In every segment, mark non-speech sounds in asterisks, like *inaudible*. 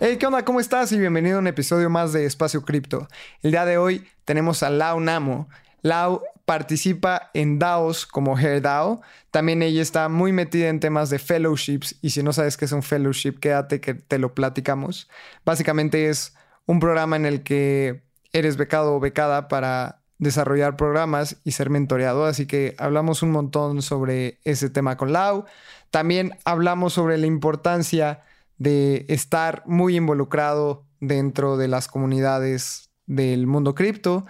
Hey, ¿qué onda? ¿Cómo estás? Y bienvenido a un episodio más de Espacio Cripto. El día de hoy tenemos a Lau Namo. Lau participa en DAOs como HairDAO. También ella está muy metida en temas de fellowships. Y si no sabes qué es un fellowship, quédate que te lo platicamos. Básicamente es un programa en el que eres becado o becada para desarrollar programas y ser mentoreado. Así que hablamos un montón sobre ese tema con Lau. También hablamos sobre la importancia de estar muy involucrado dentro de las comunidades del mundo cripto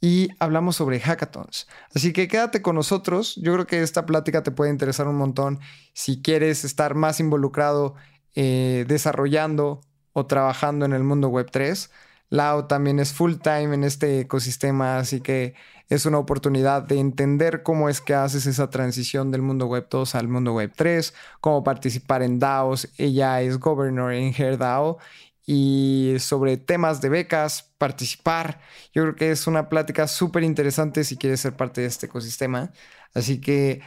y hablamos sobre hackathons. Así que quédate con nosotros. Yo creo que esta plática te puede interesar un montón si quieres estar más involucrado eh, desarrollando o trabajando en el mundo web 3. Lao también es full time en este ecosistema, así que es una oportunidad de entender cómo es que haces esa transición del mundo web 2 al mundo web 3, cómo participar en DAOs. Ella es governor en HairDAO y sobre temas de becas, participar. Yo creo que es una plática súper interesante si quieres ser parte de este ecosistema. Así que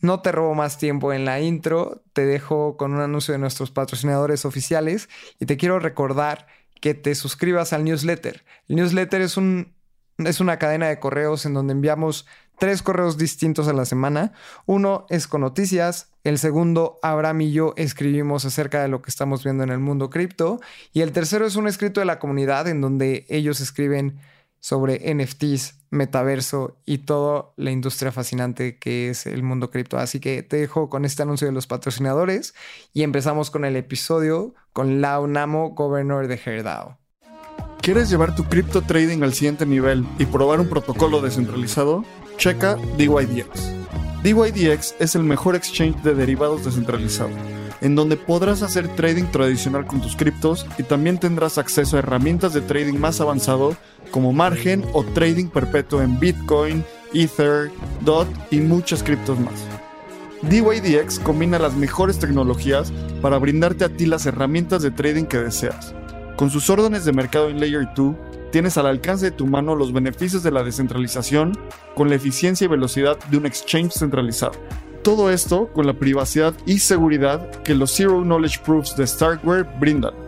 no te robo más tiempo en la intro, te dejo con un anuncio de nuestros patrocinadores oficiales y te quiero recordar que te suscribas al newsletter. El newsletter es, un, es una cadena de correos en donde enviamos tres correos distintos a la semana. Uno es con noticias, el segundo, Abraham y yo escribimos acerca de lo que estamos viendo en el mundo cripto, y el tercero es un escrito de la comunidad en donde ellos escriben sobre NFTs, metaverso y toda la industria fascinante que es el mundo cripto. Así que te dejo con este anuncio de los patrocinadores y empezamos con el episodio con Lau Namo, Governor de HairDAO. ¿Quieres llevar tu cripto trading al siguiente nivel y probar un protocolo descentralizado? Checa DYDX. DYDX es el mejor exchange de derivados descentralizado en donde podrás hacer trading tradicional con tus criptos y también tendrás acceso a herramientas de trading más avanzado como margen o trading perpetuo en Bitcoin, Ether, DOT y muchas criptos más. DYDX combina las mejores tecnologías para brindarte a ti las herramientas de trading que deseas. Con sus órdenes de mercado en Layer 2, tienes al alcance de tu mano los beneficios de la descentralización con la eficiencia y velocidad de un exchange centralizado. Todo esto con la privacidad y seguridad que los Zero Knowledge Proofs de Starkware brindan.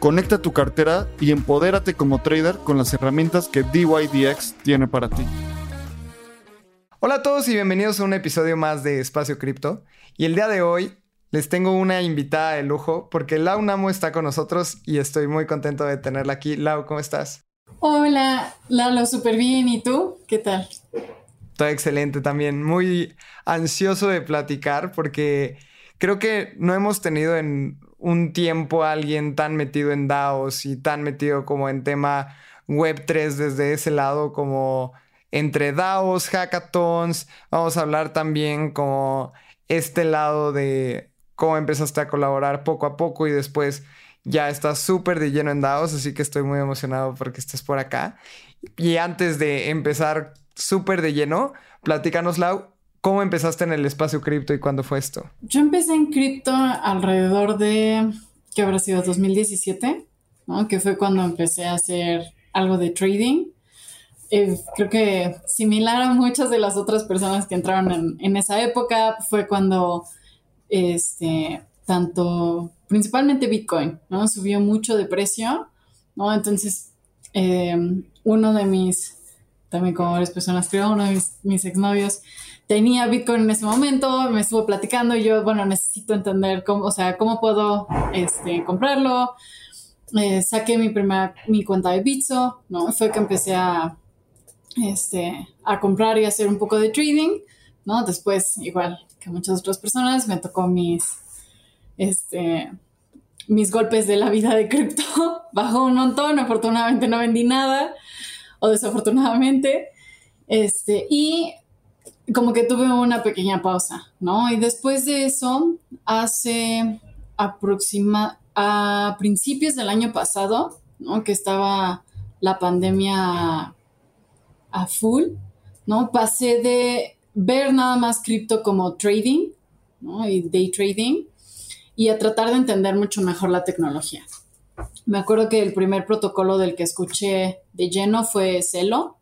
Conecta tu cartera y empodérate como trader con las herramientas que DYDX tiene para ti. Hola a todos y bienvenidos a un episodio más de Espacio Cripto. Y el día de hoy les tengo una invitada de lujo porque Lau Namo está con nosotros y estoy muy contento de tenerla aquí. Lau, ¿cómo estás? Hola, Lalo, súper bien. ¿Y tú? ¿Qué tal? Estoy excelente también. Muy ansioso de platicar porque creo que no hemos tenido en un tiempo alguien tan metido en DAOs y tan metido como en tema Web3 desde ese lado como entre DAOs, hackathons. Vamos a hablar también como este lado de cómo empezaste a colaborar poco a poco y después ya estás súper de lleno en DAOs, así que estoy muy emocionado porque estés por acá. Y antes de empezar súper de lleno, platícanos, Lau, ¿cómo empezaste en el espacio cripto y cuándo fue esto? Yo empecé en cripto alrededor de, ¿qué habrá sido? 2017, ¿no? Que fue cuando empecé a hacer algo de trading. Eh, creo que similar a muchas de las otras personas que entraron en, en esa época, fue cuando este, tanto, principalmente Bitcoin, ¿no? Subió mucho de precio, ¿no? Entonces, eh, uno de mis también como varias personas creo, uno de mis, mis exnovios tenía Bitcoin en ese momento, me estuvo platicando y yo, bueno, necesito entender cómo, o sea, cómo puedo este, comprarlo. Eh, saqué mi primera, mi cuenta de Bitso, ¿no? Fue que empecé a, este, a comprar y hacer un poco de trading, ¿no? Después, igual que muchas otras personas, me tocó mis, este, mis golpes de la vida de cripto. *laughs* Bajó un montón, afortunadamente no vendí nada o desafortunadamente. Este, y como que tuve una pequeña pausa, ¿no? Y después de eso, hace aproxima a principios del año pasado, ¿no? Que estaba la pandemia a full, ¿no? Pasé de ver nada más cripto como trading, ¿no? Y day trading, y a tratar de entender mucho mejor la tecnología. Me acuerdo que el primer protocolo del que escuché de lleno fue Celo.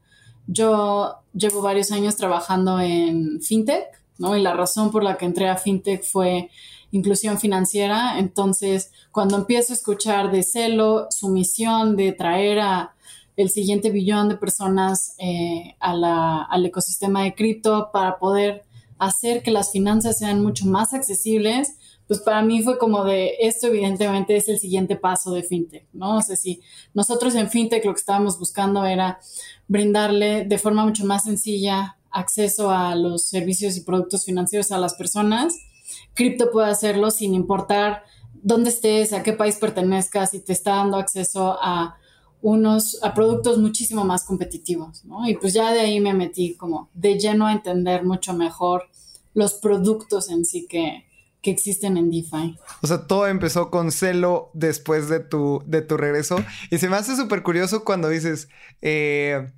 Yo llevo varios años trabajando en fintech, ¿no? Y la razón por la que entré a fintech fue inclusión financiera. Entonces, cuando empiezo a escuchar de Celo, su misión de traer a el siguiente billón de personas eh, al ecosistema de cripto para poder hacer que las finanzas sean mucho más accesibles, pues para mí fue como de esto evidentemente es el siguiente paso de fintech, ¿no? O sea, si nosotros en fintech lo que estábamos buscando era brindarle de forma mucho más sencilla acceso a los servicios y productos financieros a las personas, cripto puede hacerlo sin importar dónde estés, a qué país pertenezcas y te está dando acceso a unos a productos muchísimo más competitivos, ¿no? Y pues ya de ahí me metí como de lleno a entender mucho mejor los productos en sí que, que existen en DeFi. O sea, todo empezó con celo después de tu, de tu regreso. Y se me hace súper curioso cuando dices, eh,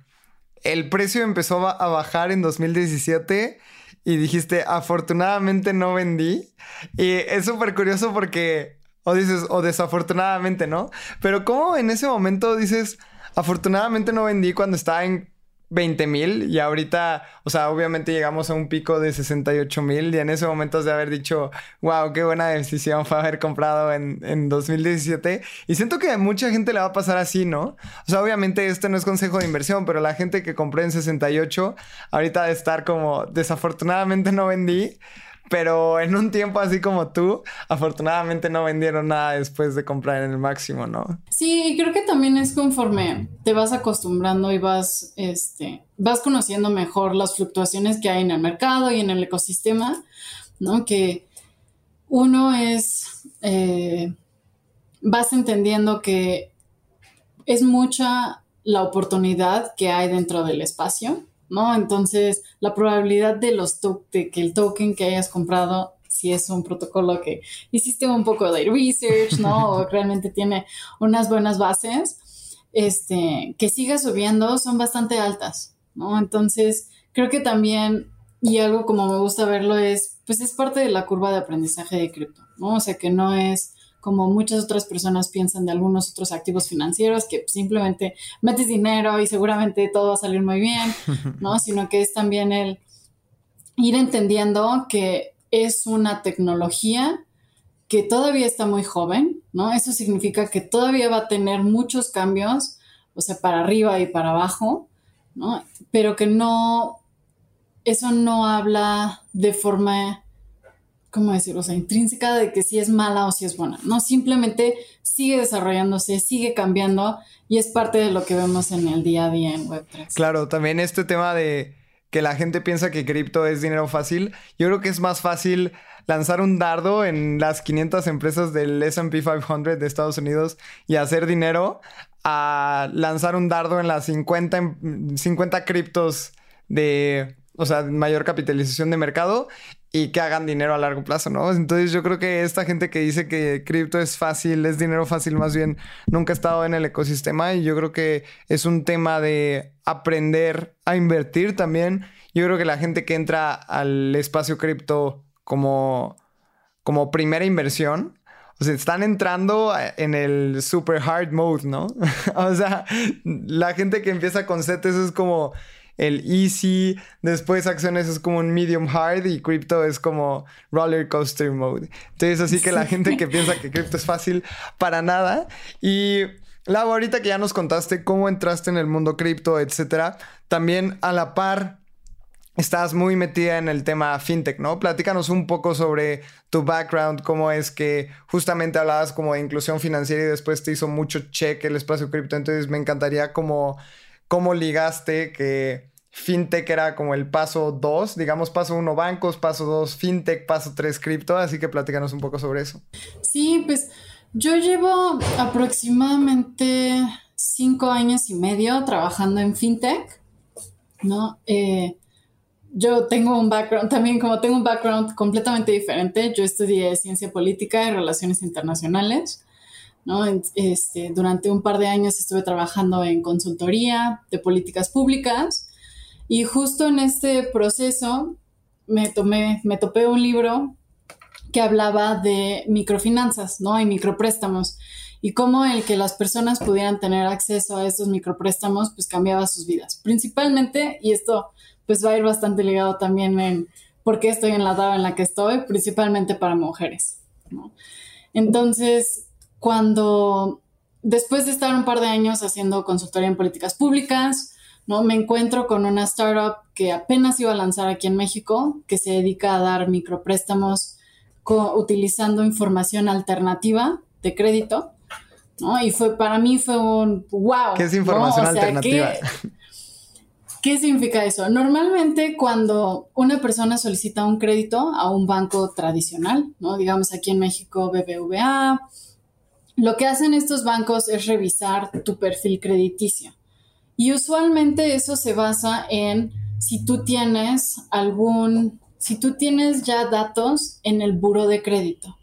el precio empezó a bajar en 2017 y dijiste, afortunadamente no vendí. Y es súper curioso porque o dices, o desafortunadamente, ¿no? Pero ¿cómo en ese momento dices, afortunadamente no vendí cuando estaba en 20 mil y ahorita, o sea, obviamente llegamos a un pico de 68 mil y en ese momento de haber dicho, wow, qué buena decisión fue haber comprado en, en 2017. Y siento que a mucha gente le va a pasar así, ¿no? O sea, obviamente este no es consejo de inversión, pero la gente que compré en 68, ahorita de estar como, desafortunadamente no vendí pero en un tiempo así como tú, afortunadamente no vendieron nada después de comprar en el máximo, ¿no? Sí, creo que también es conforme te vas acostumbrando y vas, este, vas conociendo mejor las fluctuaciones que hay en el mercado y en el ecosistema, ¿no? Que uno es, eh, vas entendiendo que es mucha la oportunidad que hay dentro del espacio ¿no? Entonces, la probabilidad de, los que el token que hayas comprado, si es un protocolo que hiciste un poco de research, ¿no? *laughs* o realmente tiene unas buenas bases, este, que siga subiendo son bastante altas, ¿no? Entonces, creo que también, y algo como me gusta verlo es, pues es parte de la curva de aprendizaje de cripto, ¿no? O sea, que no es como muchas otras personas piensan de algunos otros activos financieros, que simplemente metes dinero y seguramente todo va a salir muy bien, *laughs* ¿no? Sino que es también el ir entendiendo que es una tecnología que todavía está muy joven, ¿no? Eso significa que todavía va a tener muchos cambios, o sea, para arriba y para abajo, ¿no? Pero que no, eso no habla de forma ¿cómo decirlo? O sea, intrínseca de que si es mala o si es buena. No, simplemente sigue desarrollándose, sigue cambiando y es parte de lo que vemos en el día a día en Web3. Claro, también este tema de que la gente piensa que cripto es dinero fácil. Yo creo que es más fácil lanzar un dardo en las 500 empresas del SP 500 de Estados Unidos y hacer dinero a lanzar un dardo en las 50, 50 criptos de, o sea, mayor capitalización de mercado y que hagan dinero a largo plazo, ¿no? Entonces yo creo que esta gente que dice que cripto es fácil, es dinero fácil, más bien nunca ha estado en el ecosistema y yo creo que es un tema de aprender a invertir también. Yo creo que la gente que entra al espacio cripto como, como primera inversión, o sea, están entrando en el super hard mode, ¿no? *laughs* o sea, la gente que empieza con CETES es como el easy, después acciones es como un medium hard y cripto es como roller coaster mode. Entonces, así que la gente que piensa que cripto es fácil, para nada. Y Lau, ahorita que ya nos contaste cómo entraste en el mundo cripto, etcétera, también a la par estás muy metida en el tema fintech, ¿no? Platícanos un poco sobre tu background, cómo es que justamente hablabas como de inclusión financiera y después te hizo mucho check el espacio cripto. Entonces me encantaría como cómo ligaste que fintech era como el paso 2, digamos paso 1 bancos, paso 2 fintech, paso 3 cripto, así que platícanos un poco sobre eso. Sí, pues yo llevo aproximadamente 5 años y medio trabajando en fintech, ¿no? Eh, yo tengo un background, también como tengo un background completamente diferente, yo estudié ciencia política y relaciones internacionales, ¿no? Este, durante un par de años estuve trabajando en consultoría de políticas públicas y justo en este proceso me, tomé, me topé un libro que hablaba de microfinanzas, ¿no? Y micropréstamos y cómo el que las personas pudieran tener acceso a estos micropréstamos pues cambiaba sus vidas. Principalmente, y esto pues va a ir bastante ligado también en por qué estoy en la edad en la que estoy, principalmente para mujeres. Entonces, cuando después de estar un par de años haciendo consultoría en políticas públicas, ¿no? me encuentro con una startup que apenas iba a lanzar aquí en México, que se dedica a dar micropréstamos utilizando información alternativa de crédito y fue, para mí fue un wow. ¿Qué es información alternativa? ¿qué, significa eso? Normalmente cuando una persona solicita un crédito a un banco tradicional, ¿no? Digamos aquí en México BBVA, lo que hacen estos bancos es revisar tu perfil crediticio. Y usualmente eso se basa en si tú tienes algún, si tú tienes ya datos en el buro de crédito.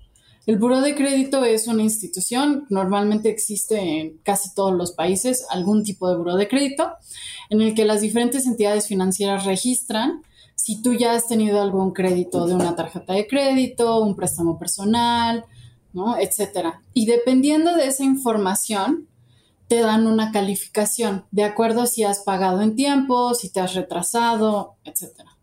El Buró de Crédito es una institución, normalmente existe en casi todos los países algún tipo de Buró de Crédito, en el que las diferentes entidades financieras registran si tú ya has tenido algún crédito de una tarjeta de crédito, un préstamo personal, ¿no? etcétera. Y dependiendo de esa información, te dan una calificación de acuerdo a si has pagado en tiempo, si te has retrasado, etcétera.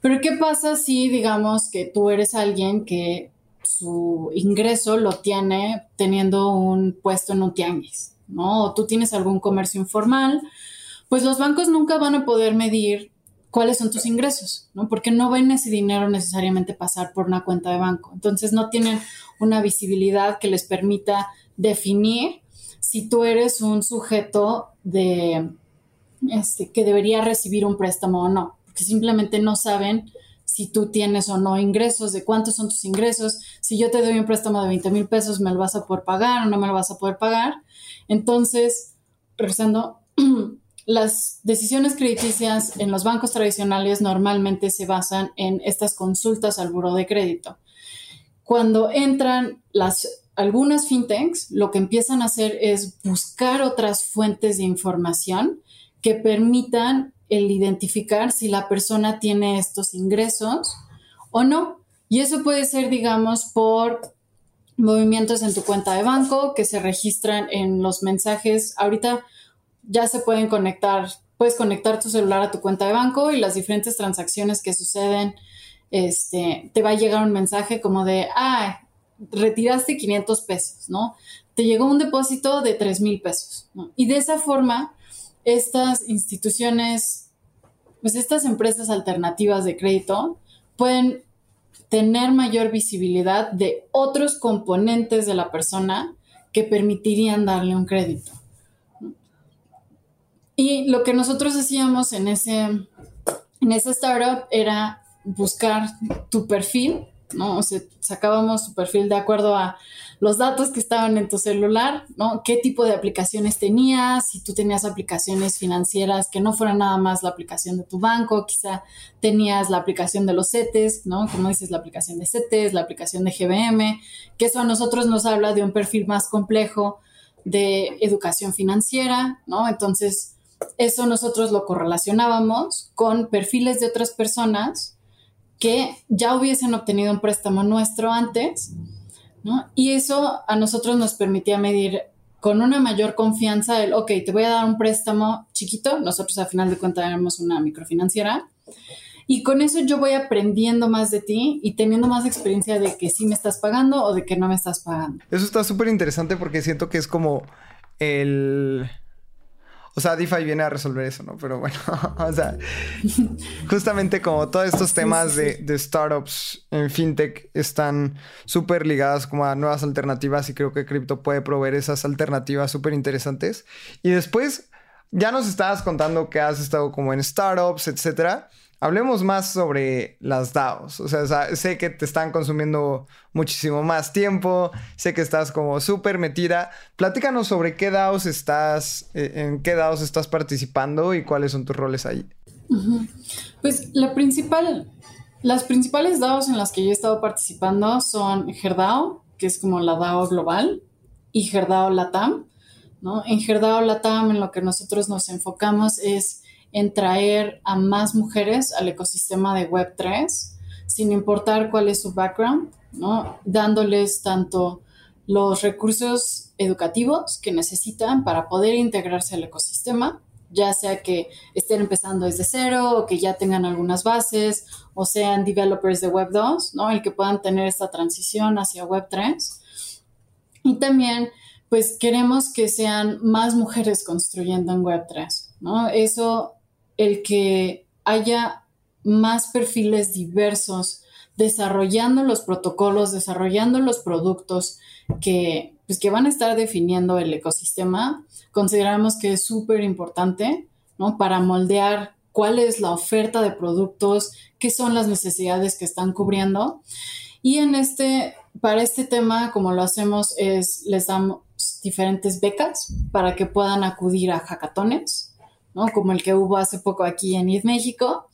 Pero ¿qué pasa si digamos que tú eres alguien que su ingreso lo tiene teniendo un puesto en un tianguis, ¿no? O tú tienes algún comercio informal, pues los bancos nunca van a poder medir cuáles son tus ingresos, ¿no? Porque no ven ese dinero necesariamente pasar por una cuenta de banco. Entonces no tienen una visibilidad que les permita definir si tú eres un sujeto de este, que debería recibir un préstamo o no, porque simplemente no saben si tú tienes o no ingresos, de cuántos son tus ingresos. Si yo te doy un préstamo de 20 mil pesos, ¿me lo vas a poder pagar o no me lo vas a poder pagar? Entonces, regresando, *clears throat* las decisiones crediticias en los bancos tradicionales normalmente se basan en estas consultas al buro de crédito. Cuando entran las algunas fintechs, lo que empiezan a hacer es buscar otras fuentes de información que permitan el identificar si la persona tiene estos ingresos o no. Y eso puede ser, digamos, por movimientos en tu cuenta de banco que se registran en los mensajes. Ahorita ya se pueden conectar, puedes conectar tu celular a tu cuenta de banco y las diferentes transacciones que suceden, este, te va a llegar un mensaje como de, ah, retiraste 500 pesos, ¿no? Te llegó un depósito de 3 mil pesos, Y de esa forma estas instituciones, pues estas empresas alternativas de crédito pueden tener mayor visibilidad de otros componentes de la persona que permitirían darle un crédito. Y lo que nosotros hacíamos en ese, en esa startup era buscar tu perfil, ¿no? O sea, sacábamos tu perfil de acuerdo a los datos que estaban en tu celular, ¿no? ¿Qué tipo de aplicaciones tenías? Si tú tenías aplicaciones financieras que no fueran nada más la aplicación de tu banco, quizá tenías la aplicación de los CETES, ¿no? Como dices, la aplicación de CETES, la aplicación de GBM, que eso a nosotros nos habla de un perfil más complejo de educación financiera, ¿no? Entonces, eso nosotros lo correlacionábamos con perfiles de otras personas que ya hubiesen obtenido un préstamo nuestro antes y eso a nosotros nos permitía medir con una mayor confianza el, ok, te voy a dar un préstamo chiquito, nosotros a final de cuentas éramos una microfinanciera, y con eso yo voy aprendiendo más de ti y teniendo más experiencia de que sí me estás pagando o de que no me estás pagando. Eso está súper interesante porque siento que es como el o sea, DeFi viene a resolver eso, ¿no? Pero bueno, *laughs* o sea, justamente como todos estos temas de, startups en fintech están súper ligados como a nuevas alternativas y creo que cripto puede proveer esas alternativas súper interesantes. Y después, ya nos estabas contando que has estado como en startups, etcétera. Hablemos más sobre las DAOs. O sea, sé que te están consumiendo muchísimo más tiempo, sé que estás como súper metida. Platícanos sobre qué DAOs estás, eh, en qué DAOs estás participando y cuáles son tus roles ahí. Pues la principal, las principales DAOs en las que yo he estado participando son Gerdao, que es como la DAO global, y Gerdao Latam. ¿no? En Gerdao Latam, en lo que nosotros nos enfocamos es en traer a más mujeres al ecosistema de Web3, sin importar cuál es su background, ¿no? dándoles tanto los recursos educativos que necesitan para poder integrarse al ecosistema, ya sea que estén empezando desde cero o que ya tengan algunas bases o sean developers de Web 2, ¿no? El que puedan tener esta transición hacia Web 3. Y también, pues queremos que sean más mujeres construyendo en Web 3, ¿no? Eso, el que haya más perfiles diversos desarrollando los protocolos, desarrollando los productos que, pues, que van a estar definiendo el ecosistema, consideramos que es súper importante, ¿no? Para moldear cuál es la oferta de productos, qué son las necesidades que están cubriendo. Y en este, para este tema, como lo hacemos, es les damos diferentes becas para que puedan acudir a hackatones, ¿no? Como el que hubo hace poco aquí en ID México,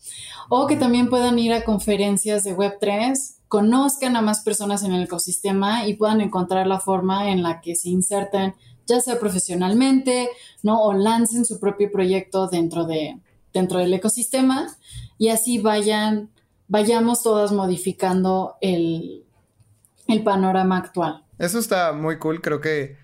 o que también puedan ir a conferencias de Web3 conozcan a más personas en el ecosistema y puedan encontrar la forma en la que se inserten, ya sea profesionalmente, ¿no? O lancen su propio proyecto dentro, de, dentro del ecosistema y así vayan, vayamos todas modificando el, el panorama actual. Eso está muy cool, creo que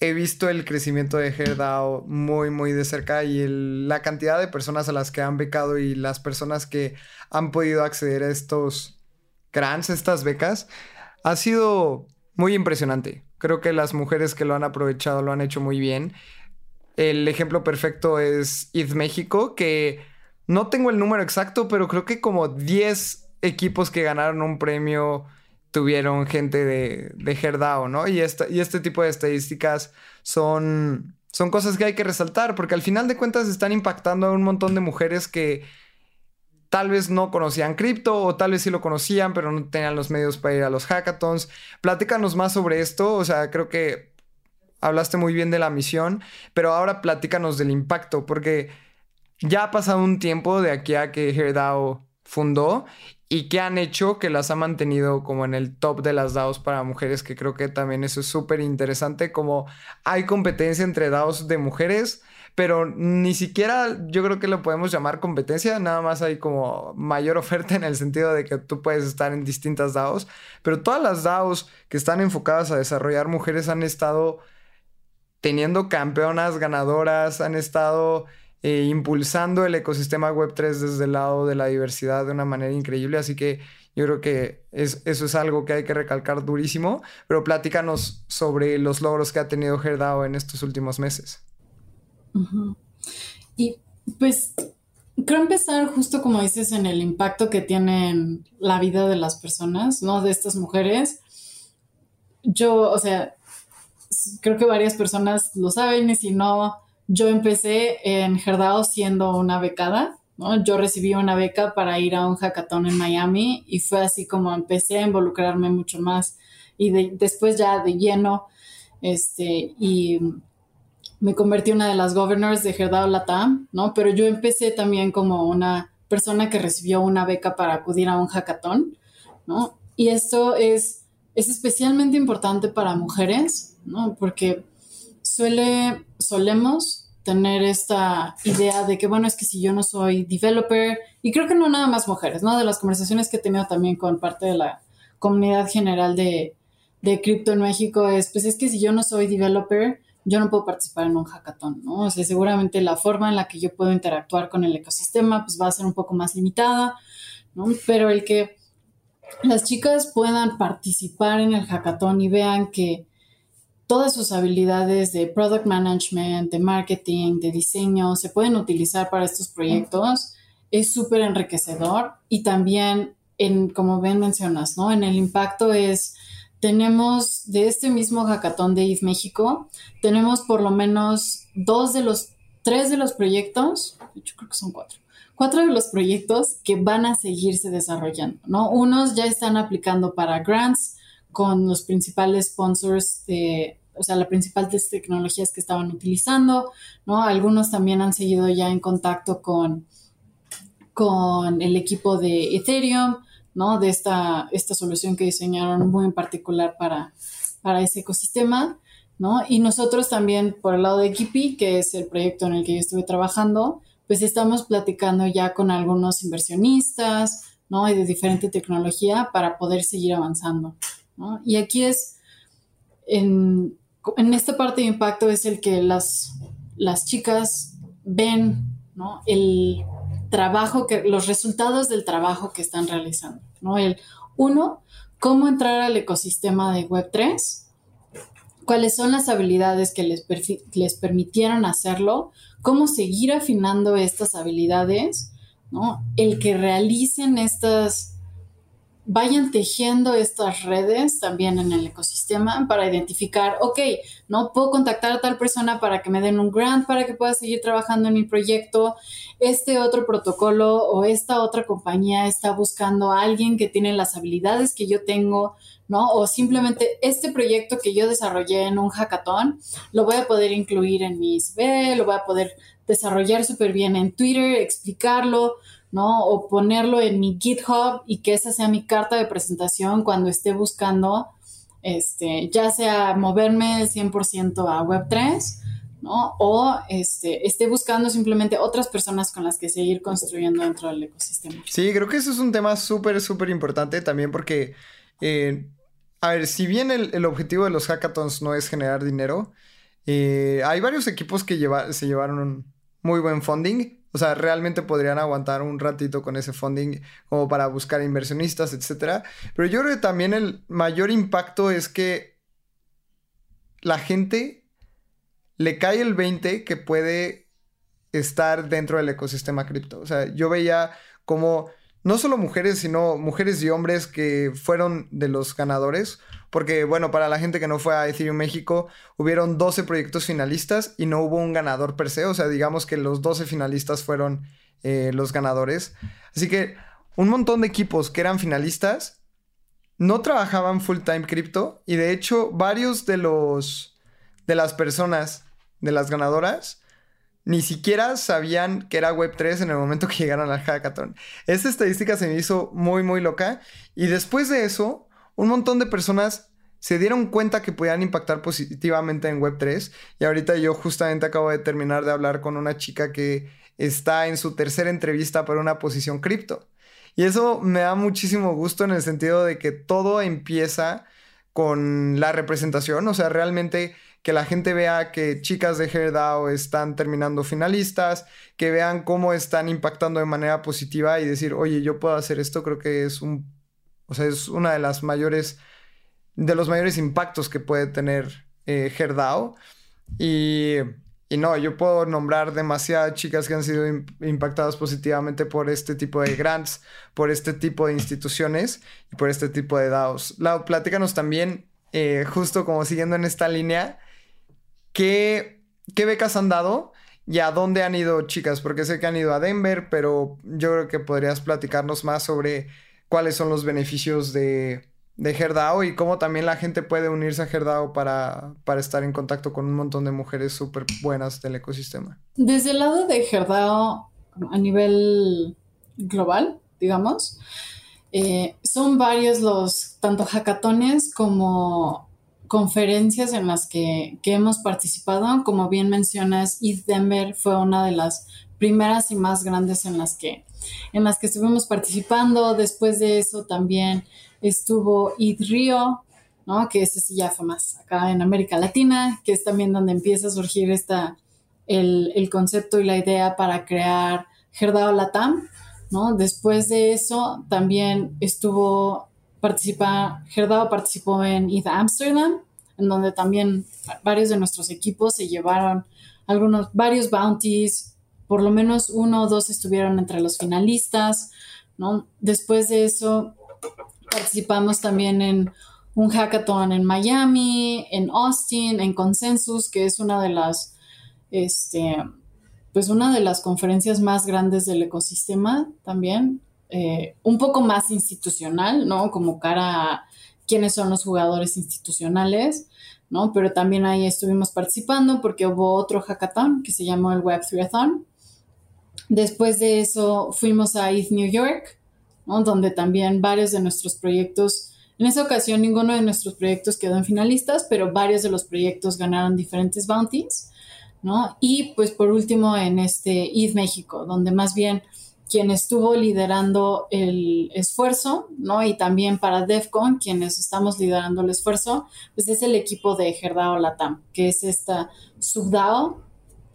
he visto el crecimiento de HerdDAO muy, muy de cerca y la cantidad de personas a las que han becado y las personas que han podido acceder a estos grants, estas becas, ha sido muy impresionante. Creo que las mujeres que lo han aprovechado lo han hecho muy bien. El ejemplo perfecto es ID México, que no tengo el número exacto, pero creo que como 10 equipos que ganaron un premio tuvieron gente de, de Herdao, ¿no? Y, esta, y este tipo de estadísticas son, son cosas que hay que resaltar, porque al final de cuentas están impactando a un montón de mujeres que tal vez no conocían cripto o tal vez sí lo conocían, pero no tenían los medios para ir a los hackathons. Platícanos más sobre esto, o sea, creo que hablaste muy bien de la misión, pero ahora platícanos del impacto, porque ya ha pasado un tiempo de aquí a que HearDAO fundó y que han hecho que las ha mantenido como en el top de las DAOs para mujeres, que creo que también eso es súper interesante, como hay competencia entre DAOs de mujeres, pero ni siquiera yo creo que lo podemos llamar competencia, nada más hay como mayor *laughs* oferta en el sentido de que tú puedes estar en distintas DAOs, pero todas las DAOs que están enfocadas a desarrollar mujeres han estado teniendo campeonas ganadoras, han estado eh, impulsando el ecosistema Web3 desde el lado de la diversidad de una manera increíble, así que yo creo que eso es algo que hay que recalcar durísimo, pero platícanos sobre los logros que ha tenido HerdAO en estos últimos meses. Y pues creo empezar justo como dices en el impacto que tiene en la vida de las personas, ¿no? De estas mujeres. Yo, o sea, creo que varias personas lo saben y si no, yo empecé en Gerdao siendo una becada, ¿no? Yo recibí una beca para ir a un hackathon en Miami y fue así como empecé a involucrarme mucho más y después ya de lleno, este, y me convertí en una de las governors de Herdao Latam, ¿no? Pero yo empecé también como una persona que recibió una beca para acudir a un hackathon, ¿no? Y esto es, es especialmente importante para mujeres, ¿no? Porque suele, solemos tener esta idea de que, bueno, es que si yo no soy developer, y creo que no nada más mujeres, ¿no? De las conversaciones que he tenido también con parte de la comunidad general de, de cripto en México es, pues es que si yo no soy developer, yo no puedo participar en un hackathon, ¿no? O sea, seguramente la forma en la que yo puedo interactuar con el ecosistema pues va a ser un poco más limitada, ¿no? Pero el que las chicas puedan participar en el hackathon y vean que todas sus habilidades de product management, de marketing, de diseño se pueden utilizar para estos proyectos es súper enriquecedor y también como bien mencionas, ¿no? En el impacto es tenemos de este mismo hackathon de IF México, tenemos por lo menos dos de los, tres de los proyectos, yo creo que son cuatro, cuatro de los proyectos que van a seguirse desarrollando, ¿no? Unos ya están aplicando para grants con los principales sponsors de, o sea, las principales tecnologías que estaban utilizando, ¿no? Algunos también han seguido ya en contacto con con el equipo de Ethereum, ¿no? De esta, esta solución que diseñaron muy en particular para, para ese ecosistema, ¿no? Y nosotros también, por el lado de Kipi, que es el proyecto en el que yo estuve trabajando, pues estamos platicando ya con algunos inversionistas, ¿no? Y de diferente tecnología para poder seguir avanzando, Y aquí es, en, en esta parte de impacto es el que las, las chicas ven, ¿no? El trabajo que, los resultados del trabajo que están realizando, ¿no? El, uno, cómo entrar al ecosistema de Web3, cuáles son las habilidades que les, les permitieron hacerlo, cómo seguir afinando estas habilidades, ¿no? El que realicen estas vayan tejiendo estas redes también en el ecosistema para identificar, ok, no puedo contactar a tal persona para que me den un grant para que pueda seguir trabajando en mi proyecto. Este otro protocolo o esta otra compañía está buscando a alguien que tiene las habilidades que yo tengo, ¿no? O simplemente este proyecto que yo desarrollé en un hackathon, lo voy a poder incluir en mi CV, lo voy a poder desarrollar súper bien en Twitter, explicarlo, ¿no? O ponerlo en mi GitHub y que esa sea mi carta de presentación cuando esté buscando, este, ya sea moverme 100% a Web3, ¿no? O este, esté buscando simplemente otras personas con las que seguir construyendo dentro del ecosistema. Sí, creo que eso es un tema súper, súper importante también porque, eh, a ver, si bien el, objetivo de los hackathons no es generar dinero, eh, hay varios equipos que se llevaron muy buen funding o sea, realmente podrían aguantar un ratito con ese funding como para buscar inversionistas, etc. Pero yo creo que también el mayor impacto es que la gente le cae el 20 que puede estar dentro del ecosistema cripto. O sea, yo veía como no solo mujeres, sino mujeres y hombres que fueron de los ganadores. Porque, bueno, para la gente que no fue a Ethereum México, hubieron 12 proyectos finalistas y no hubo un ganador per se. O sea, digamos que los 12 finalistas fueron eh, los ganadores. Así que un montón de equipos que eran finalistas no trabajaban full time cripto. Y de hecho, varios de los de las personas, de las ganadoras, ni siquiera sabían que era Web3 en el momento que *laughs* llegaron al hackathon. Esa estadística se me hizo muy, muy loca. Y después de eso, un montón de personas se dieron cuenta que podían impactar positivamente en Web3. Y ahorita yo justamente acabo de terminar de hablar con una chica que está en su tercera entrevista para una posición cripto. Y eso me da muchísimo gusto en el sentido de que todo empieza con la representación. O sea, realmente que la gente vea que chicas de HairDAO están terminando finalistas, que vean cómo están impactando de manera positiva y decir, oye, yo puedo hacer esto, creo que es un, o sea, es una de las mayores, de los mayores impactos que puede tener eh, Y, y, no, yo puedo nombrar demasiadas chicas que han sido impactadas positivamente por este tipo de grants, por este tipo de instituciones y por este tipo de DAOs. Lau, platícanos también, eh, justo como siguiendo en esta línea, ¿Qué, becas han dado y a dónde han ido chicas? Porque sé que han ido a Denver, pero yo creo que podrías platicarnos más sobre cuáles son los beneficios de, de y cómo también la gente puede unirse a Herdao para, para estar en contacto con un montón de mujeres súper buenas del ecosistema. Desde el lado de Herdao, a nivel global, digamos, eh, son varios los, tanto hackatones como conferencias en las que, hemos participado. Como bien mencionas, East Denver fue una de las primeras y más grandes en las que, en las que estuvimos participando. Después de eso también estuvo East Rio, ¿no? que ese sí ya fue más acá en América Latina, que es también donde empieza a surgir esta, el, el concepto y la idea para crear Gerdao Latam. ¿no? Después de eso también estuvo participa, Gerdao participó en ETH Amsterdam, en donde también varios de nuestros equipos se llevaron algunos, varios bounties, por lo menos uno o dos estuvieron entre los finalistas, ¿no? Después de eso participamos también en un hackathon en Miami, en Austin, en Consensus, que es una de las, este, pues una de las conferencias más grandes del ecosistema también. Eh, un poco más institucional, ¿no? Como cara a quiénes son los jugadores institucionales, ¿no? Pero también ahí estuvimos participando porque hubo otro hackathon que se llamó el Web3athon. Después de eso fuimos a ETH New York, donde también varios de nuestros proyectos, en esa ocasión ninguno de nuestros proyectos quedó en finalistas, pero varios de los proyectos ganaron diferentes bounties. ¿no? Y pues por último en este ETH México, donde más bien quien estuvo liderando el esfuerzo, ¿no? Y también para DEFCON, quienes estamos liderando el esfuerzo, pues es el equipo de Gerdao Latam, que es esta subDAO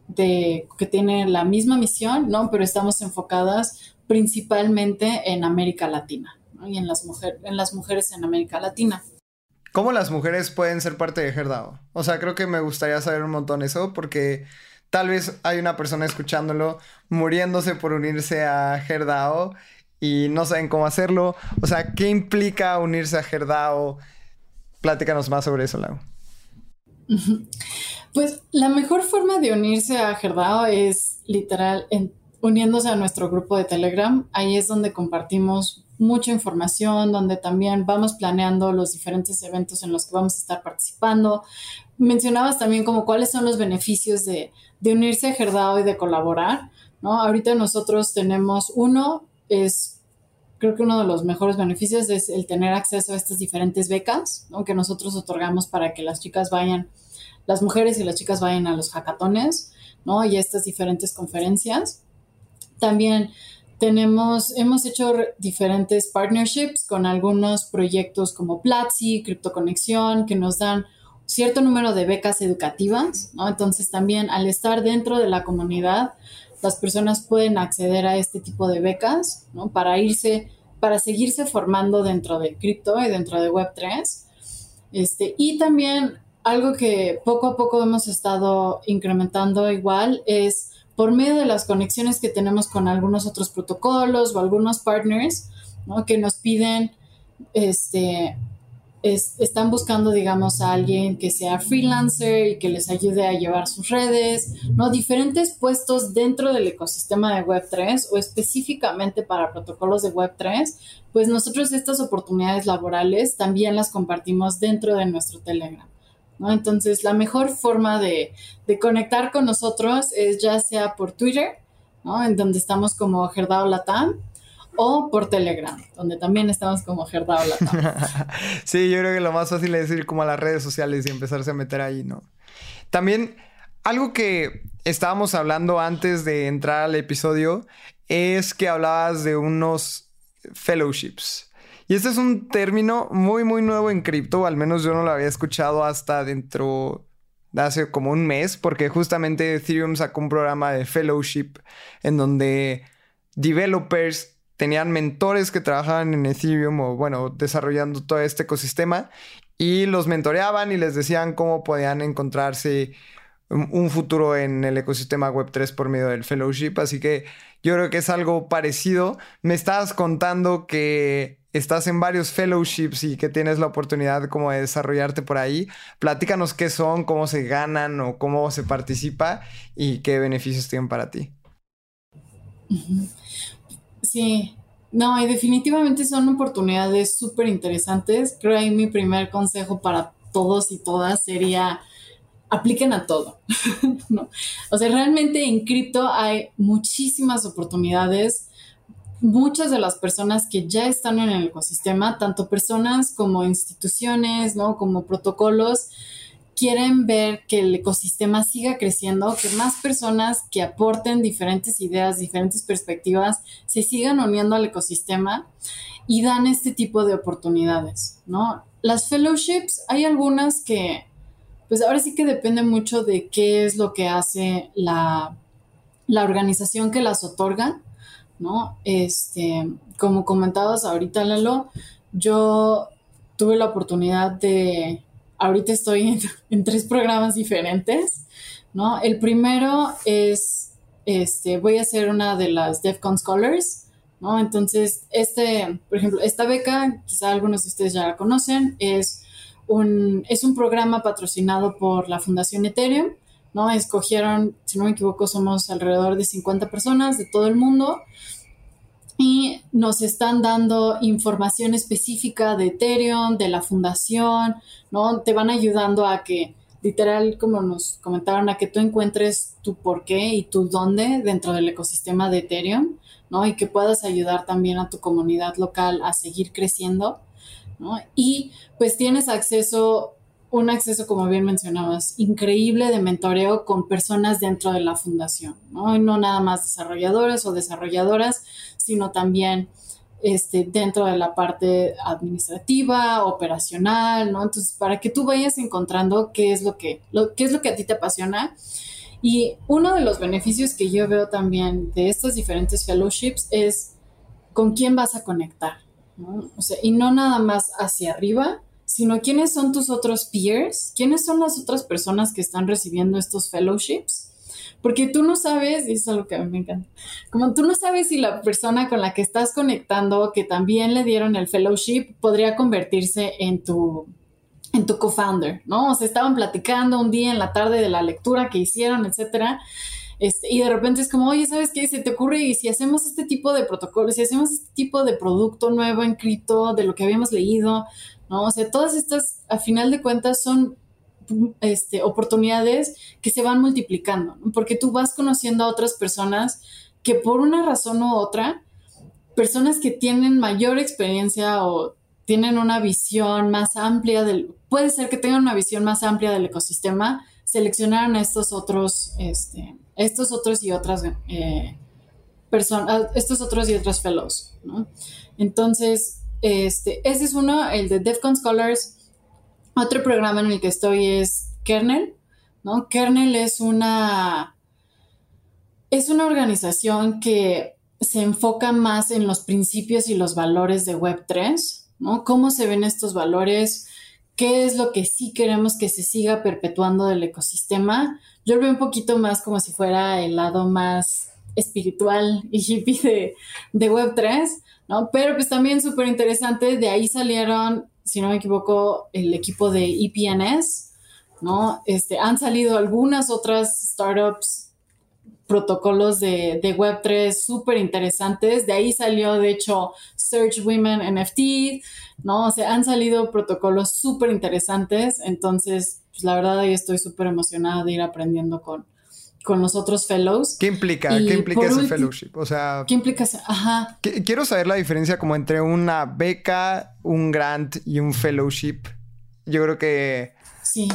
de, que tiene la misma misión, ¿no? Pero estamos enfocadas principalmente en América Latina, Y en las, en las mujeres en América Latina. ¿Cómo las mujeres pueden ser parte de Gerdao? O sea, creo que me gustaría saber un montón eso porque tal vez hay una persona escuchándolo muriéndose por unirse a Gerdao y no saben cómo hacerlo. O sea, ¿qué implica unirse a Gerdao? Pláticanos más sobre eso, Lau. Pues la mejor forma de unirse a Gerdao es literal uniéndose a nuestro grupo de Telegram. Ahí es donde compartimos mucha información, donde también vamos planeando los diferentes eventos en los que vamos a estar participando. Mencionabas también como cuáles son los beneficios de, unirse a Gerdao y de colaborar, ¿no? Ahorita nosotros tenemos uno, es creo que uno de los mejores beneficios es el tener acceso a estas diferentes becas ¿no? que nosotros otorgamos para que las chicas vayan, las mujeres y las chicas vayan a los hackatones, ¿no? Y a estas diferentes conferencias. También tenemos, hemos hecho diferentes partnerships con algunos proyectos como Platzi, Conexión, que nos dan cierto número de becas educativas. Entonces también al estar dentro de la comunidad, las personas pueden acceder a este tipo de becas. Para irse, para seguirse formando dentro de cripto y dentro de Web3. Este, y también algo que poco a poco hemos estado incrementando igual es por medio de las conexiones que tenemos con algunos otros protocolos o algunos partners, ¿no? Que nos piden, este, están buscando, digamos, a alguien que sea freelancer y que les ayude a llevar sus redes, ¿no? Diferentes puestos dentro del ecosistema de Web3 o específicamente para protocolos de Web3, pues nosotros estas oportunidades laborales también las compartimos dentro de nuestro Telegram. Entonces, la mejor forma de, conectar con nosotros es ya sea por Twitter, ¿no? En donde estamos como Gerdao Latam, o por Telegram, donde también estamos como Latam. *laughs* sí, yo creo que lo más fácil es ir como a las redes sociales y empezarse a meter ahí, ¿no? También, algo que estábamos hablando antes de entrar al episodio es que hablabas de unos fellowships. Y este es un término muy, muy nuevo en cripto, al menos yo no lo había escuchado hasta dentro de hace como un mes, porque justamente Ethereum sacó un programa de fellowship en donde developers tenían mentores que trabajaban en Ethereum o bueno, desarrollando todo este ecosistema y los mentoreaban y les decían cómo podían encontrarse un futuro en el ecosistema Web3 por medio del fellowship. Así que yo creo que es algo parecido. Me estabas contando que estás en varios fellowships y que tienes la oportunidad como de desarrollarte por ahí. Platícanos qué son, cómo se ganan o cómo se participa y qué beneficios tienen para ti. Sí, no, y definitivamente son oportunidades súper interesantes. Creo que mi primer consejo para todos y todas sería apliquen a todo. *laughs* ¿no? O sea, realmente en cripto hay muchísimas oportunidades muchas de las personas que ya están en el ecosistema, tanto personas como instituciones, ¿no? Como protocolos, quieren ver que el ecosistema siga creciendo, que más personas que aporten diferentes ideas, diferentes perspectivas, se sigan uniendo al ecosistema y dan este tipo de oportunidades, ¿no? Las fellowships, hay algunas que, pues ahora sí que depende mucho de qué es lo que hace la, la organización que las otorga. ¿no? Este, como comentabas ahorita, Lalo, yo tuve la oportunidad de, ahorita estoy *laughs* en, tres programas diferentes, ¿no? El primero es, este, voy a ser una de las DEFCON Scholars, ¿no? Entonces, este, por ejemplo, esta beca, quizá algunos de ustedes ya la conocen, es un, es un programa patrocinado por la Fundación Ethereum, ¿no? Escogieron, si no me equivoco, somos alrededor de 50 personas de todo el mundo y nos están dando información específica de Ethereum, de la fundación, ¿no? Te van ayudando a que literal, como nos comentaron, a que tú encuentres tu por qué y tu dónde dentro del ecosistema de Ethereum, ¿no? Y que puedas ayudar también a tu comunidad local a seguir creciendo, ¿no? Y pues tienes acceso, un acceso, como bien mencionabas, increíble de mentoreo con personas dentro de la fundación, ¿no? Y no nada más desarrolladores o desarrolladoras, sino también este, dentro de la parte administrativa, operacional, ¿no? Entonces, para que tú vayas encontrando qué es lo que, lo, qué es lo que a ti te apasiona. Y uno de los beneficios que yo veo también de estas diferentes fellowships es con quién vas a conectar, ¿no? O sea, y no nada más hacia arriba, sino quiénes son tus otros peers, quiénes son las otras personas que están recibiendo estos fellowships porque tú no sabes, y eso es algo que a mí me encanta, como tú no sabes si la persona con la que estás conectando, que también le dieron el fellowship, podría convertirse en tu, en tu co-founder, ¿no? O sea, estaban platicando un día en la tarde de la lectura que hicieron, etcétera. Este, y de repente es como, oye, ¿sabes qué? Se te ocurre y si hacemos este tipo de protocolo, si hacemos este tipo de producto nuevo en cripto, de lo que habíamos leído, ¿no? O sea, todas estas, a final de cuentas, son este, oportunidades que se van multiplicando, porque tú vas conociendo a otras personas que por una razón u otra, personas que tienen mayor experiencia o tienen una visión más amplia del, puede ser que tengan una visión más amplia del ecosistema, seleccionaron a estos otros, este, estos otros y otras eh, personas, estos otros y otros fellows, Entonces, este, ese es uno, el de DEFCON Scholars, otro programa en el que estoy es Kernel, ¿no? Kernel es una, es una organización que se enfoca más en los principios y los valores de Web3, ¿no? ¿Cómo se ven estos valores? ¿Qué es lo que sí queremos que se siga perpetuando del ecosistema? Yo lo veo un poquito más como si fuera el lado más espiritual y hippie de, de Web3, ¿no? Pero pues también súper interesante, de ahí salieron si no me equivoco, el equipo de EPNS, ¿no? Este, han salido algunas otras startups, protocolos de, de Web3 súper interesantes. De ahí salió, de hecho, Search Women NFT, ¿no? O sea, han salido protocolos súper interesantes. Entonces, pues la verdad, ahí estoy súper emocionada de ir aprendiendo con, con los otros fellows. ¿Qué implica? ¿Qué implica ese fellowship? O sea, ¿qué implica? Ajá. Quiero saber la diferencia como entre una beca, un grant y un fellowship. Yo creo que sí.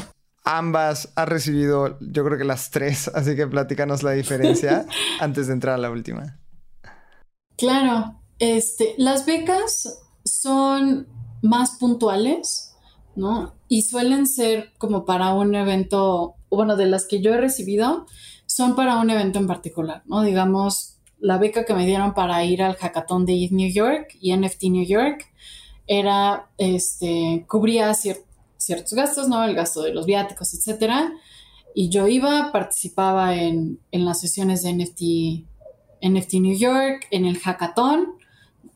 ambas ha recibido, yo creo que las tres, *laughs* así que platícanos la diferencia *laughs* antes de entrar a la última. Claro, este, las becas son más puntuales, ¿no? Y suelen ser como para un evento, bueno, de las que yo he recibido, son para un evento en particular, ¿no? Digamos, la beca que me dieron para ir al hackathon de ETH New York y NFT New York era, este, cubría ciertos gastos, ¿no? El gasto de los viáticos, etcétera. Y yo iba, participaba en, las sesiones de NFT, NFT New York, en el hackathon,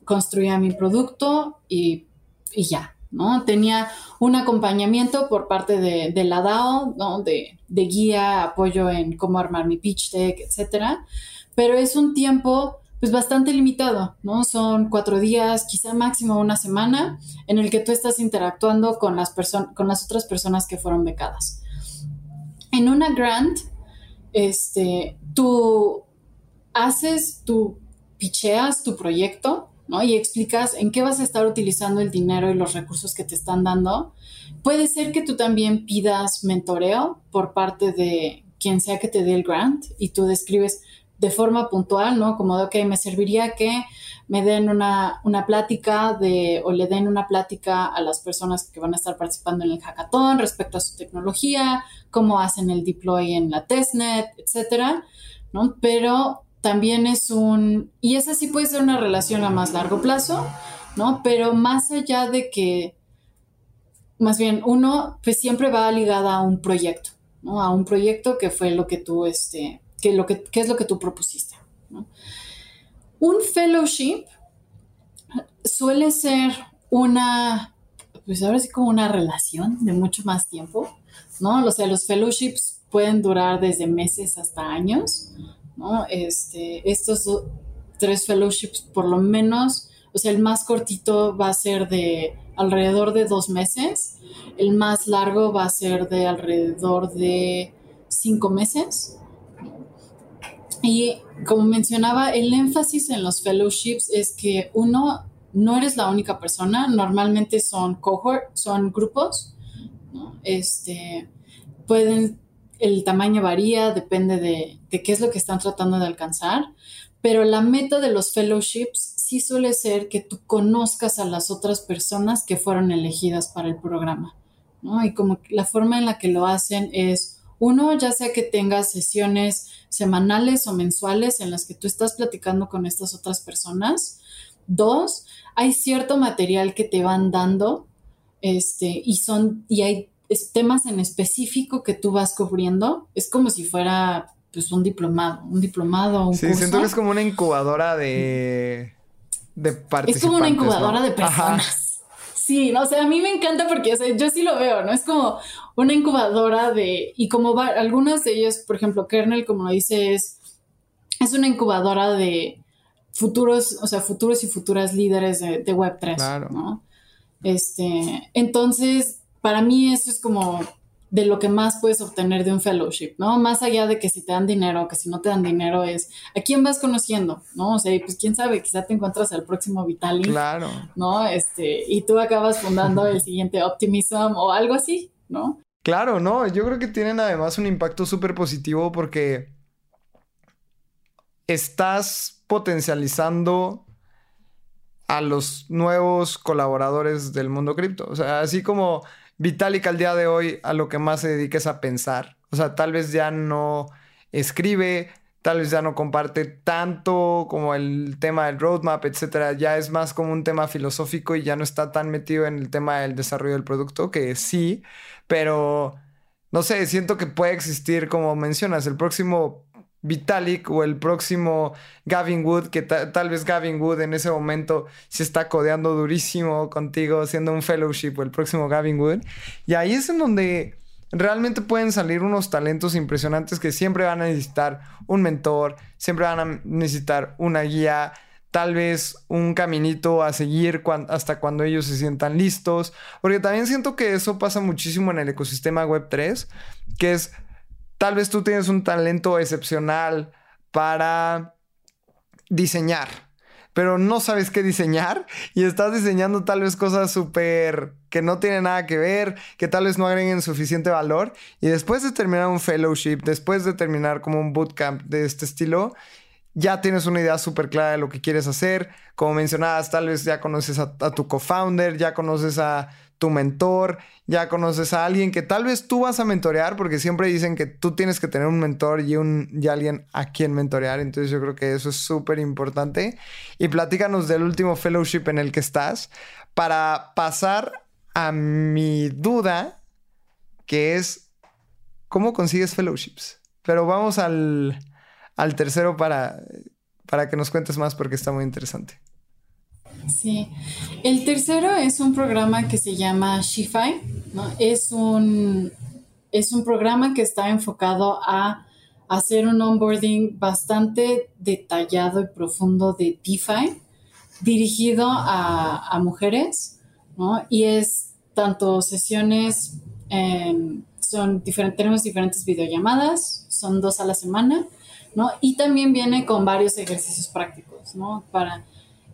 construía mi producto y, y ya, ¿no? Tenía un acompañamiento por parte de, la DAO. De, guía, apoyo en cómo armar mi pitch deck, etcétera. Pero es un tiempo pues bastante limitado, ¿no? Son cuatro días, quizá máximo una semana, en el que tú estás interactuando con las, con las otras personas que fueron becadas. En una grant, este, tú haces, tú picheas tu proyecto, y explicas en qué vas a estar utilizando el dinero y los recursos que te están dando, puede ser que tú también pidas mentoreo por parte de quien sea que te dé el grant y tú describes de forma puntual, ¿no? Como de, ok, me serviría que me den una, una, plática de, o le den una plática a las personas que van a estar participando en el hackathon respecto a su tecnología, cómo hacen el deploy en la testnet, etcétera, ¿no? Pero también es un, y esa sí puede ser una relación a más largo plazo, ¿no? Pero más allá de que, más bien, uno pues siempre va ligada a un proyecto, ¿no? A un proyecto que fue lo que tú, este, que, lo que, es lo que tú propusiste, ¿no? Un fellowship suele ser una, pues ahora sí como una relación de mucho más tiempo, ¿no? O sea, los fellowships pueden durar desde meses hasta años, este, estos tres fellowships, por lo menos, o sea, el más cortito va a ser de alrededor de dos meses. el más largo va a ser de alrededor de cinco meses. Y como mencionaba, el énfasis en los fellowships es que uno, no eres la única persona, normalmente son cohort, son grupos, Este, pueden, el tamaño varía, depende de, de qué es lo que están tratando de alcanzar, pero la meta de los fellowships sí suele ser que tú conozcas a las otras personas que fueron elegidas para el programa, ¿no? Y como la forma en la que lo hacen es uno, ya sea que tengas sesiones semanales o mensuales en las que tú estás platicando con estas otras personas. Dos, hay cierto material que te van dando este, y son, y hay temas en específico que tú vas cubriendo. Es como si fuera pues un diplomado, un diplomado, un Sí, siento que es como una incubadora de, de participantes. Es como una incubadora de personas. Sí, no, o sea, a mí me encanta porque yo sí lo veo, ¿no? Es como una incubadora de, y como va, algunas de ellas, por ejemplo, Kernel, como lo dice, es, es una incubadora de futuros, o sea, futuros y futuras líderes de, de Web3, claro. ¿no? Este, entonces, para mí eso es como de lo que más puedes obtener de un fellowship, ¿no? Más allá de que si te dan dinero o que si no te dan dinero es a quién vas conociendo, ¿no? O sea, pues quién sabe, quizá te encuentras al próximo Vitalik, claro. ¿no? Este, y tú acabas fundando el *laughs* siguiente Optimism o algo así, ¿no? Claro, no, yo creo que tienen además un impacto súper positivo porque estás potencializando a los nuevos colaboradores del mundo cripto. O sea, así como Vitalik al día de hoy a lo que más se dedica es a pensar. O sea, tal vez ya no escribe, tal vez ya no comparte tanto como el tema del roadmap, etcétera. Ya es más como un tema filosófico y ya no está tan metido en el tema del desarrollo del producto, que sí, pero no sé, siento que puede existir, como mencionas, el próximo Vitalik o el próximo Gavin Wood, que tal vez Gavin Wood en ese momento se está codeando durísimo contigo, haciendo un fellowship o el próximo Gavin Wood. Y ahí es en donde realmente pueden salir unos talentos impresionantes que siempre van a necesitar un mentor, siempre van a necesitar una guía, tal vez un caminito a seguir hasta cuando ellos se sientan listos, porque también siento que eso pasa muchísimo en el ecosistema Web3, que es Tal vez tú tienes un talento excepcional para diseñar, pero no sabes qué diseñar y estás diseñando tal vez cosas súper que no tienen nada que ver, que tal vez no agreguen suficiente valor y después de terminar un fellowship, después de terminar como un bootcamp de este estilo, ya tienes una idea súper clara de lo que quieres hacer. Como mencionabas, tal vez ya conoces a, a tu co-founder, ya conoces a tu mentor, ya conoces a alguien que tal vez tú vas a mentorear, porque siempre dicen que tú tienes que tener un mentor y, un, y alguien a quien mentorear. Entonces yo creo que eso es súper importante. Y platícanos del último fellowship en el que estás para pasar a mi duda, que es cómo consigues fellowships. Pero vamos al, al tercero para, para que nos cuentes más porque está muy interesante. Sí. El tercero es un programa que se llama Shify, ¿no? Es un, es un programa que está enfocado a hacer un onboarding bastante detallado y profundo de DeFi, dirigido a, mujeres, ¿no? Y es tanto sesiones, em, son diferentes, tenemos diferentes videollamadas, son dos a la semana, ¿no? Y también viene con varios ejercicios prácticos, ¿no? Para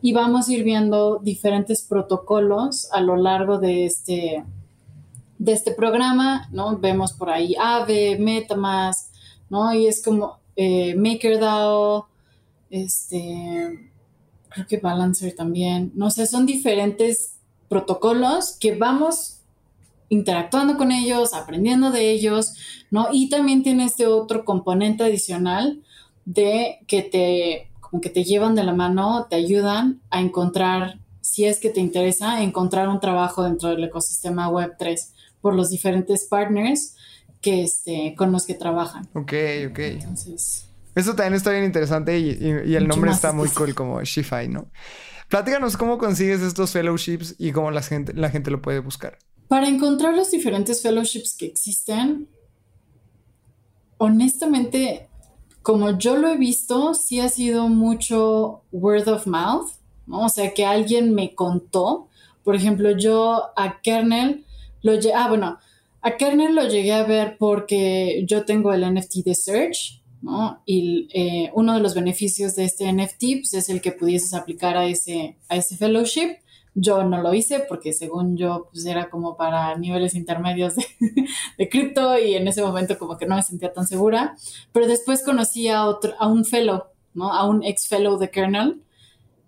y vamos a ir viendo diferentes protocolos a lo largo de este, de este programa, ¿no? Vemos por ahí Aave, Metamask, ¿no? Y es como eh, MakerDAO, este, creo que Balancer también, no sé, son diferentes protocolos que vamos interactuando con ellos, aprendiendo de ellos, ¿no? Y también tiene este otro componente adicional de que te como que te llevan de la mano, te ayudan a encontrar, si es que te interesa, encontrar un trabajo dentro del ecosistema Web3 por los diferentes partners que, este, con los que trabajan. Ok, ok. Entonces... Eso también está bien interesante y, el nombre está muy *laughs* cool como Shify, ¿no? Platícanos cómo consigues estos fellowships y cómo la gente, la gente lo puede buscar. Para encontrar los diferentes fellowships que existen, honestamente como yo lo he visto, sí ha sido mucho word of mouth. O sea, que alguien me contó. Por ejemplo, yo a Kernel lo ah, bueno, a Kernel lo llegué a ver porque yo tengo el NFT de Search, ¿no? Y eh, uno de los beneficios de este NFT pues, es el que pudieses aplicar a ese, a ese fellowship. Yo no lo hice porque según yo pues era como para niveles intermedios *laughs* de, cripto y en ese momento como que no me sentía tan segura. Pero después conocí a, otro, a un fellow, ¿no? A un ex fellow de Kernel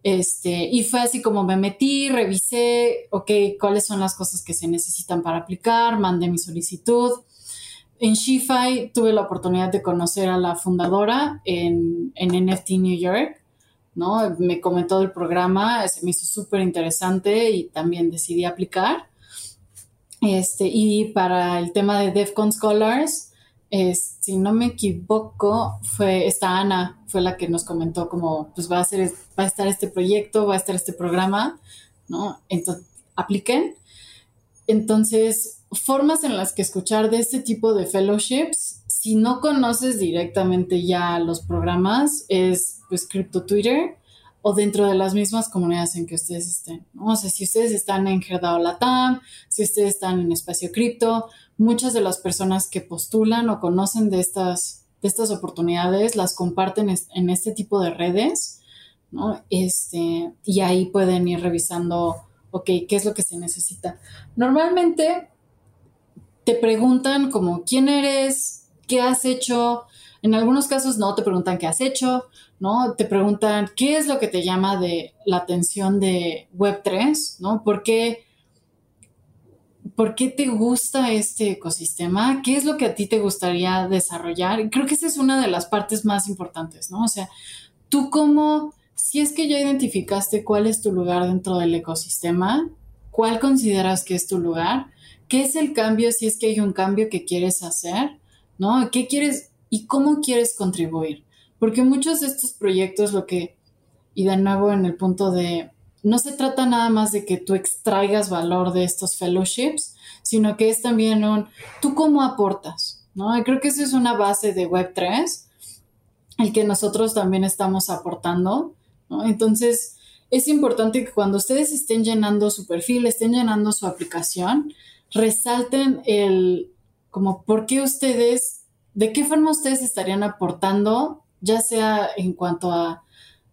este, y fue así como me metí, revisé, ok, cuáles son las cosas que se necesitan para aplicar, mandé mi solicitud. En SheFi tuve la oportunidad de conocer a la fundadora en, en NFT New York, ¿no? Me comentó del programa, se me hizo súper interesante y también decidí aplicar. Este, y para el tema de DEFCON Scholars, si no me equivoco, fue esta Ana, fue la que nos comentó como, pues va a, ser, va a estar este proyecto, va a estar este programa, ¿no? Entonces, apliquen. Entonces, formas en las que escuchar de este tipo de fellowships, si no conoces directamente ya los programas, es pues Crypto Twitter o dentro de las mismas comunidades en que ustedes estén. ¿no? O sea, si ustedes están en Herdao Latam, si ustedes están en Espacio Cripto, muchas de las personas que postulan o conocen de estas, de estas oportunidades las comparten en este tipo de redes, ¿no? Este, y ahí pueden ir revisando, ok, ¿qué es lo que se necesita? Normalmente te preguntan como, ¿quién eres? ¿Qué has hecho? En algunos casos no te preguntan qué has hecho, ¿no? Te preguntan qué es lo que te llama de la atención de Web3, ¿no? ¿Por qué? ¿Por qué te gusta este ecosistema? ¿Qué es lo que a ti te gustaría desarrollar? Creo que esa es una de las partes más importantes, ¿no? O sea, tú como, si es que ya identificaste cuál es tu lugar dentro del ecosistema, ¿cuál consideras que es tu lugar? ¿Qué es el cambio si es que hay un cambio que quieres hacer? ¿No? ¿Qué quieres y cómo quieres contribuir? Porque muchos de estos proyectos lo que, y de nuevo en el punto de no se trata nada más de que tú extraigas valor de estos fellowships, sino que es también un, tú cómo aportas, ¿no? Y creo que eso es una base de Web3, el que nosotros también estamos aportando. Entonces, es importante que cuando ustedes estén llenando su perfil, estén llenando su aplicación, resalten el, como, por qué ustedes, de qué forma ustedes estarían aportando, ya sea en cuanto a,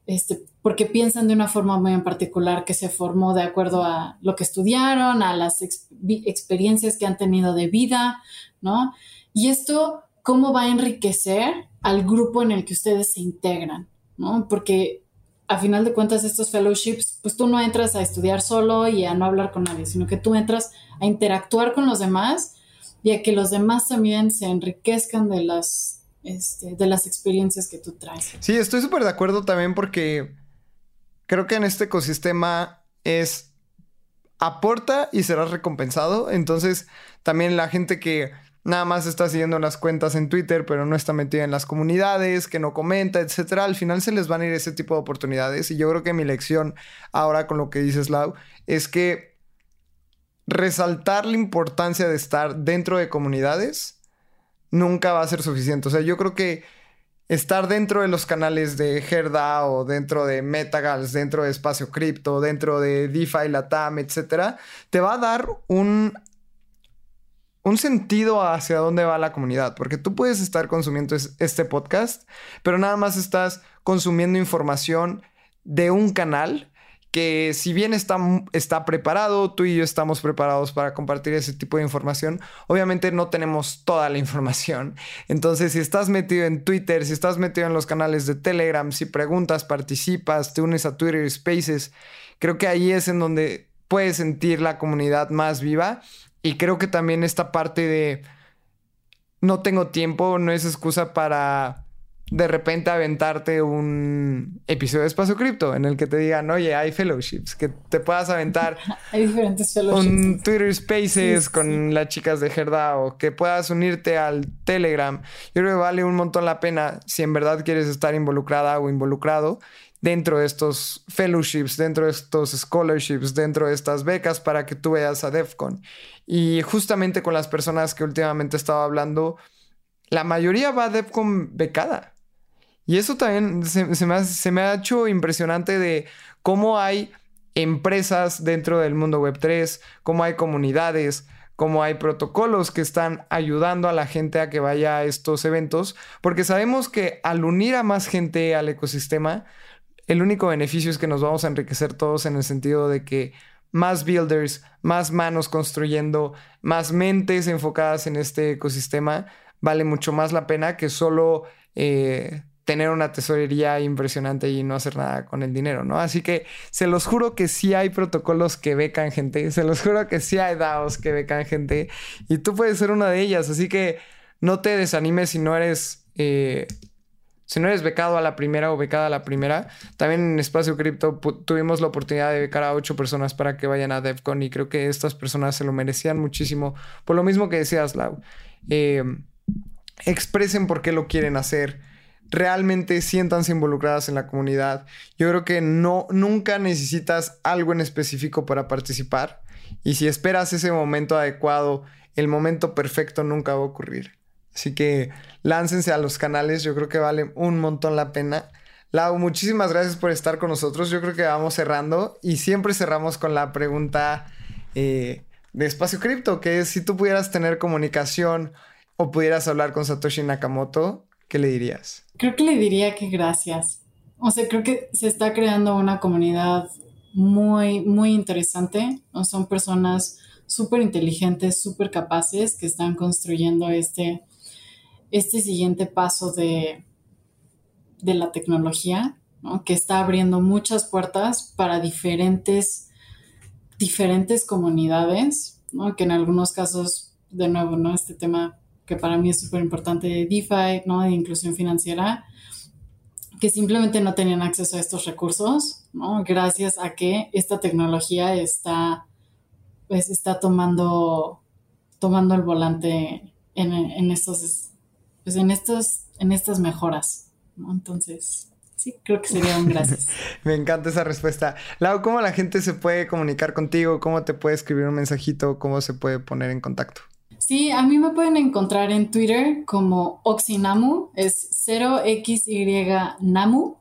este, porque piensan de una forma muy en particular que se formó de acuerdo a lo que estudiaron, a las experiencias que han tenido de vida, ¿no? Y esto, ¿cómo va a enriquecer al grupo en el que ustedes se integran, ¿no? Porque a final de cuentas estos fellowships, pues tú no entras a estudiar solo y a no hablar con nadie, sino que tú entras a interactuar con los demás y a que los demás también se enriquezcan de las, este, de las experiencias que tú traes. Sí, estoy súper de acuerdo también porque creo que en este ecosistema es aporta y serás recompensado. Entonces, también la gente que nada más está siguiendo las cuentas en Twitter, pero no está metida en las comunidades, que no comenta, etcétera, al final se les van a ir ese tipo de oportunidades. Y yo creo que mi lección ahora con lo que dices, Lau, es que resaltar la importancia de estar dentro de comunidades nunca va a ser suficiente. O sea, yo creo que estar dentro de los canales de Herda o dentro de Metagals, dentro de Espacio Cripto, dentro de DeFi, Latam, etcétera, te va a dar un un sentido hacia dónde va la comunidad, porque tú puedes estar consumiendo este podcast, pero nada más estás consumiendo información de un canal que si bien está, está preparado, tú y yo estamos preparados para compartir ese tipo de información, obviamente no tenemos toda la información. Entonces, si estás metido en Twitter, si estás metido en los canales de Telegram, si preguntas, participas, te unes a Twitter Spaces, creo que ahí es en donde puedes sentir la comunidad más viva. Y creo que también esta parte de no tengo tiempo no es excusa para de repente aventarte un episodio de Espacio Cripto en el que te digan, oye, hay fellowships, que te puedas aventar *laughs* hay diferentes fellowships. un Twitter Spaces con las chicas de Herdao, que puedas unirte al Telegram. Yo creo que vale un montón la pena si en verdad quieres estar involucrada o involucrado dentro de estos fellowships, dentro de estos scholarships, dentro de estas becas para que tú veas a DEFCON. Y justamente con las personas que últimamente estaba hablando, la mayoría va a DEFCON becada. Y eso también se, me ha, hecho impresionante de cómo hay empresas dentro del mundo web 3, cómo hay comunidades, como hay protocolos que están ayudando a la gente a que vaya a estos eventos, porque sabemos que al unir a más gente al ecosistema, el único beneficio es que nos vamos a enriquecer todos en el sentido de que más builders, más manos construyendo, más mentes enfocadas en este ecosistema, vale mucho más la pena que solo eh, tener una tesorería impresionante y no hacer nada con el dinero, ¿no? Así que se los juro que sí hay protocolos que becan gente, se los juro que sí hay DAOs que becan gente y tú puedes ser una de ellas, así que no te desanimes si no eres... Eh, si no eres becado a la primera o becada a la primera, también en Espacio Cripto tuvimos la oportunidad de becar a ocho personas para que vayan a DevCon y creo que estas personas se lo merecían muchísimo. Por lo mismo que decías, Lau, eh, expresen por qué lo quieren hacer realmente siéntanse involucradas en la comunidad. Yo creo que no, nunca necesitas algo en específico para participar. Y si esperas ese momento adecuado, el momento perfecto nunca va a ocurrir. Así que láncense a los canales, yo creo que vale un montón la pena. Lau, muchísimas gracias por estar con nosotros. Yo creo que vamos cerrando y siempre cerramos con la pregunta eh, de Espacio Cripto, que es si tú pudieras tener comunicación o pudieras hablar con Satoshi Nakamoto, ¿qué le dirías? Creo que le diría que gracias. O sea, creo que se está creando una comunidad muy, muy interesante. Son personas súper inteligentes, súper capaces que están construyendo este, este siguiente paso de, de la tecnología, que está abriendo muchas puertas para diferentes, diferentes comunidades, que en algunos casos, de nuevo, ¿no? este tema que para mí es súper importante de DeFi, ¿no? De inclusión financiera, que simplemente no tenían acceso a estos recursos, ¿no? Gracias a que esta tecnología está, pues, está tomando, tomando el volante en, estos, pues, en estos, en estas mejoras. Entonces, sí, creo que sería un gracias. *laughs* Me encanta esa respuesta. Lau, ¿cómo la gente se puede comunicar contigo? ¿Cómo te puede escribir un mensajito? ¿Cómo se puede poner en contacto? Sí, a mí me pueden encontrar en Twitter como Oxinamu, es 0xynamu.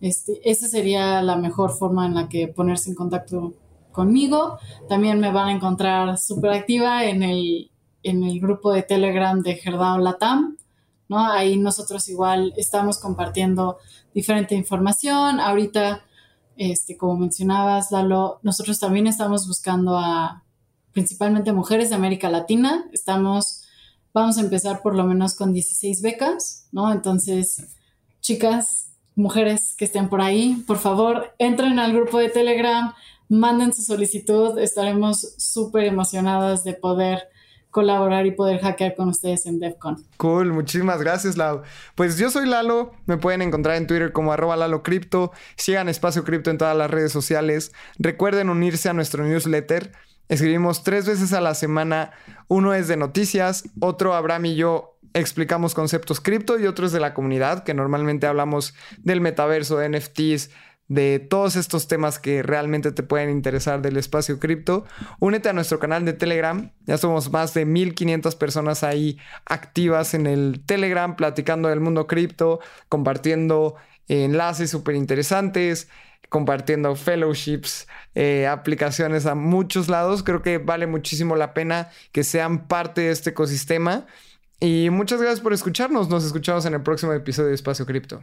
Este, esa sería la mejor forma en la que ponerse en contacto conmigo. También me van a encontrar súper activa en el, en el grupo de Telegram de Gerdao Latam. ¿no? Ahí nosotros igual estamos compartiendo diferente información. Ahorita, este, como mencionabas, Lalo, nosotros también estamos buscando a principalmente mujeres de América Latina. Estamos, vamos a empezar por lo menos con 16 becas, ¿no? Entonces, chicas, mujeres que estén por ahí, por favor, entren al grupo de Telegram, manden su solicitud, estaremos súper emocionadas de poder colaborar y poder hackear con ustedes en DevCon. Cool, muchísimas gracias, Lau. Pues yo soy Lalo, me pueden encontrar en Twitter como arroba Lalo Cripto, sigan Espacio Cripto en todas las redes sociales, recuerden unirse a nuestro newsletter, Escribimos tres veces a la semana. Uno es de noticias, otro Abraham y yo explicamos conceptos cripto y otro es de la comunidad, que normalmente hablamos del metaverso, de NFTs, de todos estos temas que realmente te pueden interesar del espacio cripto. Únete a nuestro canal de Telegram. Ya somos más de 1500 personas ahí activas en el Telegram, platicando del mundo cripto, compartiendo enlaces súper interesantes compartiendo fellowships, eh, aplicaciones a muchos lados. Creo que vale muchísimo la pena que sean parte de este ecosistema. Y muchas gracias por escucharnos. Nos escuchamos en el próximo episodio de Espacio Cripto.